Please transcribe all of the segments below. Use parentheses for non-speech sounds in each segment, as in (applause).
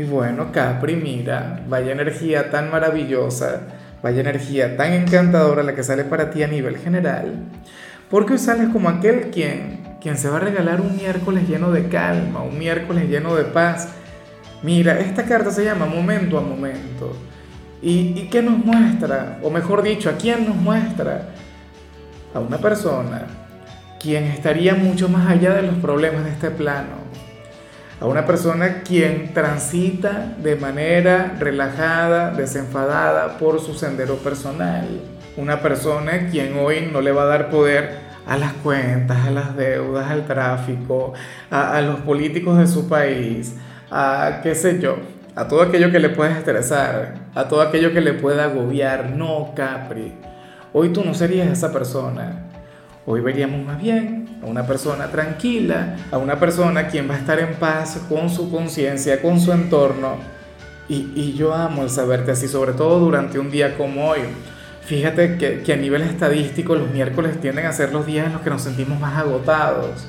Y bueno, Capri, mira, vaya energía tan maravillosa, vaya energía tan encantadora la que sale para ti a nivel general. Porque hoy sales como aquel quien, quien se va a regalar un miércoles lleno de calma, un miércoles lleno de paz. Mira, esta carta se llama Momento a Momento. ¿Y, y qué nos muestra? O mejor dicho, ¿a quién nos muestra? A una persona quien estaría mucho más allá de los problemas de este plano a una persona quien transita de manera relajada, desenfadada por su sendero personal. Una persona quien hoy no le va a dar poder a las cuentas, a las deudas, al tráfico, a, los políticos de su país, a qué sé yo, a todo aquello que le pueda estresar, a todo aquello que le pueda agobiar. No, Capri. Hoy tú no serías esa persona. Hoy veríamos más bien a una persona tranquila, a una persona quien va a estar en paz con su conciencia, con su entorno. Y, yo amo el saberte así, sobre todo durante un día como hoy. Fíjate que, que, a nivel estadístico los miércoles tienden a ser los días en los que nos sentimos más agotados.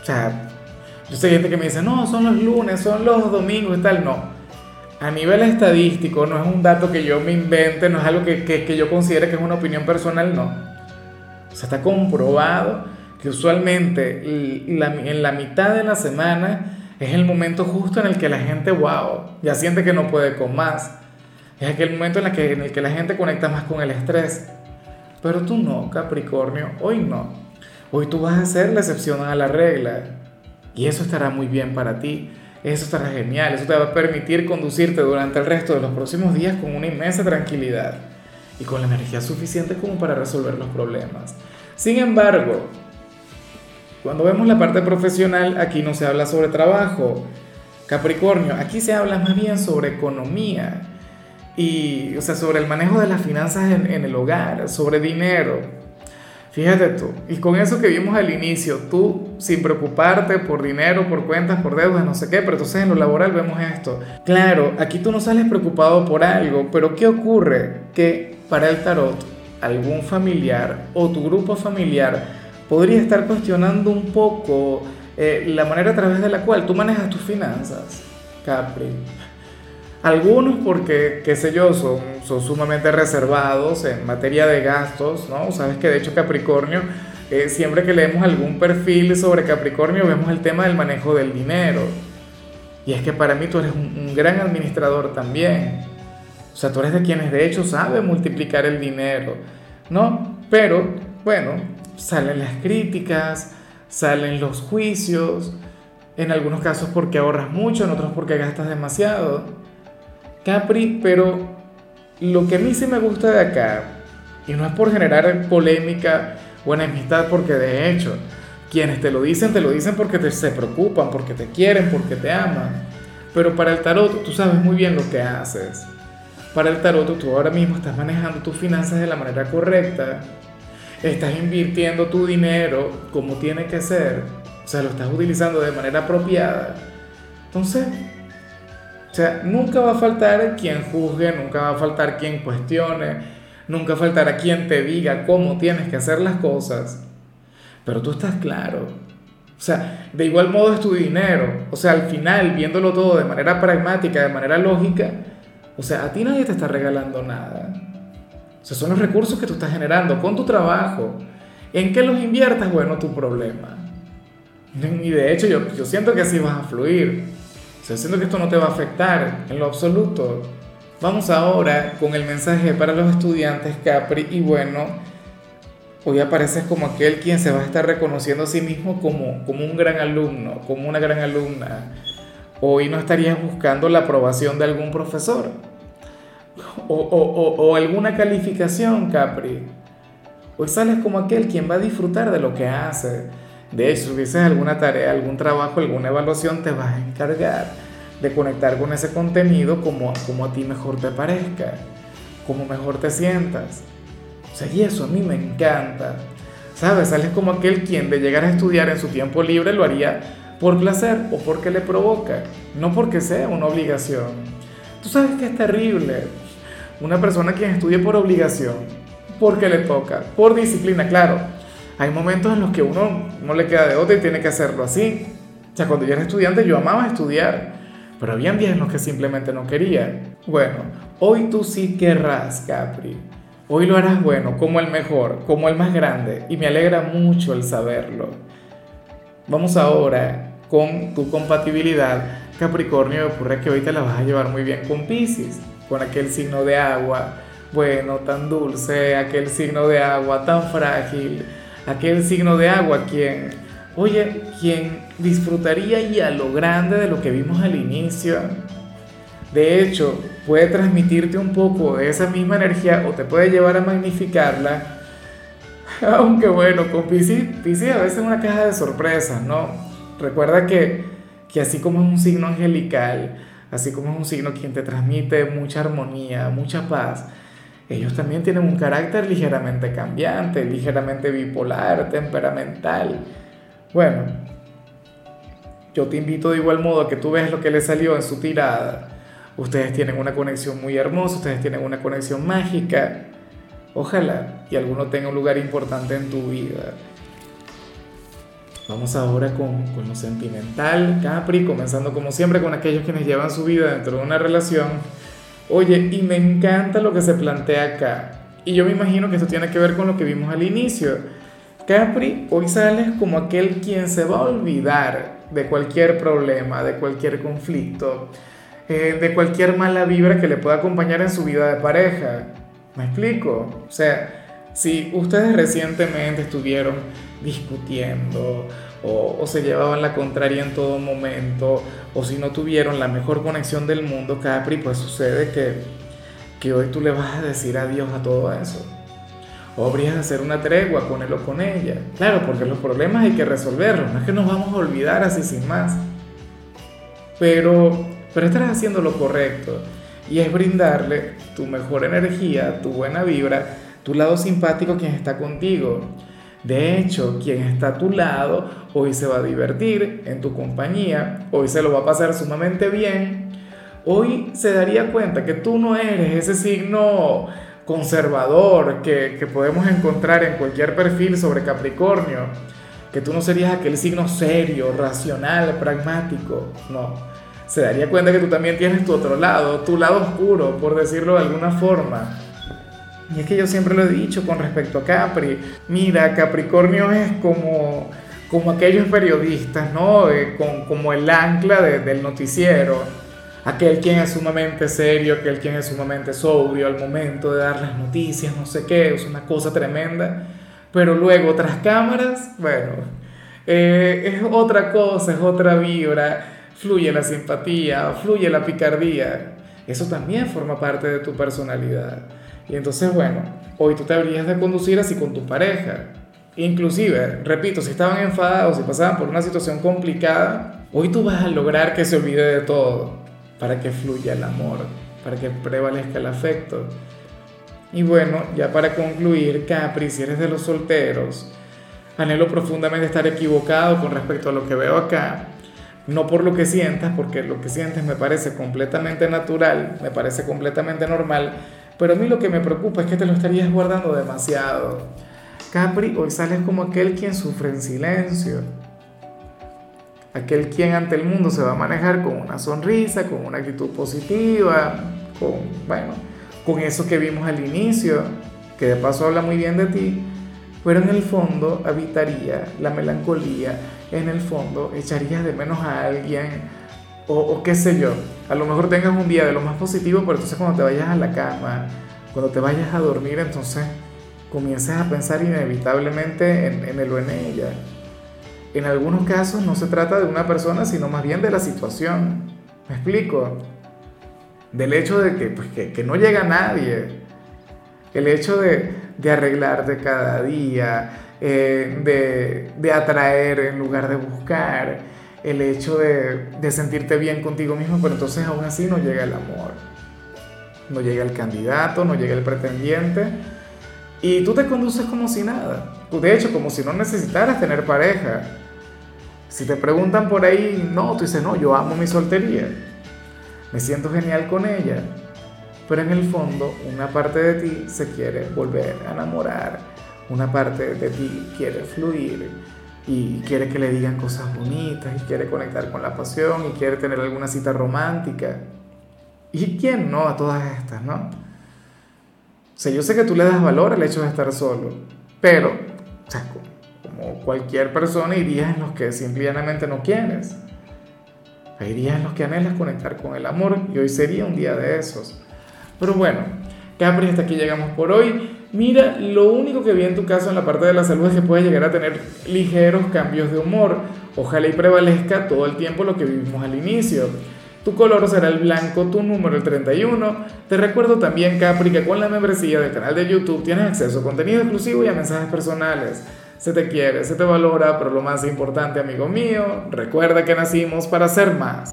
O sea, yo sé gente que me dice, no, son los lunes, son los domingos y tal. No. A nivel estadístico no es un dato que yo me invente, no es algo que, que, que yo considere que es una opinión personal, no o sea, está comprobado que usualmente en la mitad de la semana es el momento justo en el que la gente, wow, ya siente que no puede con más. Es aquel momento en el que, en el que la gente conecta más con el estrés. Pero tú no, Capricornio, hoy no. Hoy tú vas a ser la excepción a la regla. Y eso estará muy bien para ti. Eso estará genial. Eso te va a permitir conducirte durante el resto de los próximos días con una inmensa tranquilidad y con la energía suficiente como para resolver los problemas. Sin embargo, cuando vemos la parte profesional, aquí no se habla sobre trabajo. Capricornio, aquí se habla más bien sobre economía y, o sea, sobre el manejo de las finanzas en, en el hogar, sobre dinero. Fíjate tú, y con eso que vimos al inicio, tú sin preocuparte por dinero, por cuentas, por deudas, no sé qué, pero entonces en lo laboral vemos esto. Claro, aquí tú no sales preocupado por algo, pero ¿qué ocurre? Que para el tarot, algún familiar o tu grupo familiar podría estar cuestionando un poco eh, la manera a través de la cual tú manejas tus finanzas, Capri. Algunos porque, qué sé yo, son, son sumamente reservados en materia de gastos, ¿no? Sabes que de hecho Capricornio, eh, siempre que leemos algún perfil sobre Capricornio, vemos el tema del manejo del dinero. Y es que para mí tú eres un, gran administrador también. O sea, tú eres de quienes de hecho sabe multiplicar el dinero, ¿no? Pero, bueno, salen las críticas, salen los juicios, en algunos casos porque ahorras mucho, en otros porque gastas demasiado. Capri, pero lo que a mí sí me gusta de acá, y no es por generar polémica o enemistad, porque de hecho, quienes te lo dicen, te lo dicen porque te, se preocupan, porque te quieren, porque te aman. Pero para el tarot tú sabes muy bien lo que haces. Para el tarot tú ahora mismo estás manejando tus finanzas de la manera correcta. Estás invirtiendo tu dinero como tiene que ser. O sea, lo estás utilizando de manera apropiada. Entonces, o sea, nunca va a faltar quien juzgue, nunca va a faltar quien cuestione, nunca faltará quien te diga cómo tienes que hacer las cosas. Pero tú estás claro. O sea, de igual modo es tu dinero. O sea, al final, viéndolo todo de manera pragmática, de manera lógica, o sea, a ti nadie te está regalando nada. O sea, son los recursos que tú estás generando con tu trabajo. ¿En qué los inviertas? Bueno, tu problema. Y de hecho yo, yo siento que así vas a fluir. O siento que esto no te va a afectar en lo absoluto. Vamos ahora con el mensaje para los estudiantes Capri y bueno, hoy apareces como aquel quien se va a estar reconociendo a sí mismo como, como un gran alumno, como una gran alumna. Hoy no estarías buscando la aprobación de algún profesor o, o, o alguna calificación, Capri. Hoy sales como aquel quien va a disfrutar de lo que hace de hecho, si alguna tarea, algún trabajo, alguna evaluación, te vas a encargar de conectar con ese contenido como, como a ti mejor te parezca, como mejor te sientas. O sea, y eso a mí me encanta. ¿Sabes? Sales como aquel quien de llegar a estudiar en su tiempo libre lo haría por placer o porque le provoca, no porque sea una obligación. Tú sabes que es terrible. Una persona quien estudie por obligación, porque le toca, por disciplina, claro. Hay momentos en los que uno no le queda de otra y tiene que hacerlo así. O sea, cuando yo era estudiante yo amaba estudiar, pero había días en los que simplemente no quería. Bueno, hoy tú sí querrás, Capri. Hoy lo harás bueno, como el mejor, como el más grande, y me alegra mucho el saberlo. Vamos ahora con tu compatibilidad. Capricornio, ocurre que hoy te la vas a llevar muy bien con Pisces, con aquel signo de agua, bueno, tan dulce, aquel signo de agua tan frágil, aquel signo de agua quien, oye, quien disfrutaría y a lo grande de lo que vimos al inicio. De hecho, puede transmitirte un poco de esa misma energía o te puede llevar a magnificarla. (laughs) Aunque bueno, con Pisces, Pisces a veces es una caja de sorpresas, ¿no? Recuerda que, que así como es un signo angelical, así como es un signo quien te transmite mucha armonía, mucha paz, ellos también tienen un carácter ligeramente cambiante, ligeramente bipolar, temperamental. Bueno, yo te invito de igual modo a que tú veas lo que le salió en su tirada Ustedes tienen una conexión muy hermosa, ustedes tienen una conexión mágica. Ojalá y alguno tenga un lugar importante en tu vida. Vamos ahora con, con lo sentimental, Capri, comenzando como siempre con aquellos quienes llevan su vida dentro de una relación. Oye, y me encanta lo que se plantea acá. Y yo me imagino que esto tiene que ver con lo que vimos al inicio. Capri, hoy sales como aquel quien se va a olvidar de cualquier problema, de cualquier conflicto eh, de cualquier mala vibra que le pueda acompañar en su vida de pareja. ¿Me explico? O sea, si ustedes recientemente estuvieron discutiendo o, se llevaban la contraria en todo momento o si no tuvieron la mejor conexión del mundo, Capri, pues sucede que, que hoy tú le vas a decir adiós a todo eso. O habrías de hacer una tregua con él o con ella. Claro, porque los problemas hay que resolverlos, no es que nos vamos a olvidar así sin más. Pero pero estás haciendo lo correcto y es brindarle tu mejor energía, tu buena vibra, tu lado simpático quien está contigo. De hecho, quien está a tu lado hoy se va a divertir en tu compañía, hoy se lo va a pasar sumamente bien, hoy se daría cuenta que tú no eres ese signo conservador que, que podemos encontrar en cualquier perfil sobre Capricornio, que tú no serías aquel signo serio, racional, pragmático, no se daría cuenta que tú también tienes tu otro lado, tu lado oscuro, por decirlo de alguna forma. Y es que yo siempre lo he dicho con respecto a Capri. Mira, Capricornio es como, como aquellos periodistas, ¿no? Eh, con, como el ancla del noticiero. Aquel quien es sumamente serio, aquel quien es sumamente sobrio al momento de dar las noticias, no sé qué, es una cosa tremenda. Pero luego, tras cámaras, bueno, eh, es otra cosa, es otra vibra fluye la simpatía, fluye la picardía. Eso también forma parte de tu personalidad. Y entonces, bueno, hoy tú te habrías de conducir así con tu pareja. Inclusive, repito, si estaban enfadados, si pasaban por una situación complicada, hoy tú vas a lograr que se olvide de todo, para que fluya el amor, para que prevalezca el afecto. Y bueno, ya para concluir, Capri, si eres de los solteros, anhelo profundamente estar equivocado con respecto a lo que veo acá, no por lo que sientas, porque lo que sientes me parece completamente natural, me parece completamente normal, pero a mí lo que me preocupa es que te lo estarías guardando demasiado. Capri, hoy sales como aquel quien sufre en silencio, aquel quien ante el mundo se va a manejar con una sonrisa, con una actitud positiva, con, bueno, con eso que vimos al inicio, que de paso habla muy bien de ti, pero en el fondo habitaría la melancolía, en el fondo echarías de menos a alguien o, qué sé yo, a lo mejor tengas un día de lo más positivo, pero entonces cuando te vayas a la cama, cuando te vayas a dormir, entonces comienzas a pensar inevitablemente en, en él o en ella. En algunos casos no se trata de una persona, sino más bien de la situación. ¿Me explico? Del hecho de que, pues, que, que no llega nadie. El hecho de, de arreglarte cada día, eh, de, de, atraer en lugar de buscar. El hecho de, sentirte bien contigo mismo, pero entonces aún así no llega el amor. No llega el candidato, no llega el pretendiente. Y tú te conduces como si nada. De hecho, como si no necesitaras tener pareja. Si te preguntan por ahí, no, tú dices, no, yo amo mi soltería. Me siento genial con ella. Pero en el fondo, una parte de ti se quiere volver a enamorar. Una parte de ti quiere fluir y quiere que le digan cosas bonitas y quiere conectar con la pasión y quiere tener alguna cita romántica. ¿Y quién no a todas estas, no? O yo sé que tú le das valor al hecho de estar solo, pero, o como cualquier persona, hay días en los que simplemente no quieres. Hay días en los que anhelas conectar con el amor y hoy sería un día de esos. Pero bueno, Capri, hasta aquí llegamos por hoy. Mira, lo único que vi en tu caso en la parte de la salud es que puedes llegar a tener ligeros cambios de humor. Ojalá y prevalezca todo el tiempo lo que vivimos al inicio. Tu color será el blanco, tu número el 31. Te recuerdo también, Capri, que con la membresía del canal de YouTube tienes acceso a contenido exclusivo y a mensajes personales. Se te quiere, se te valora, pero lo más importante, amigo mío, recuerda que nacimos para ser más.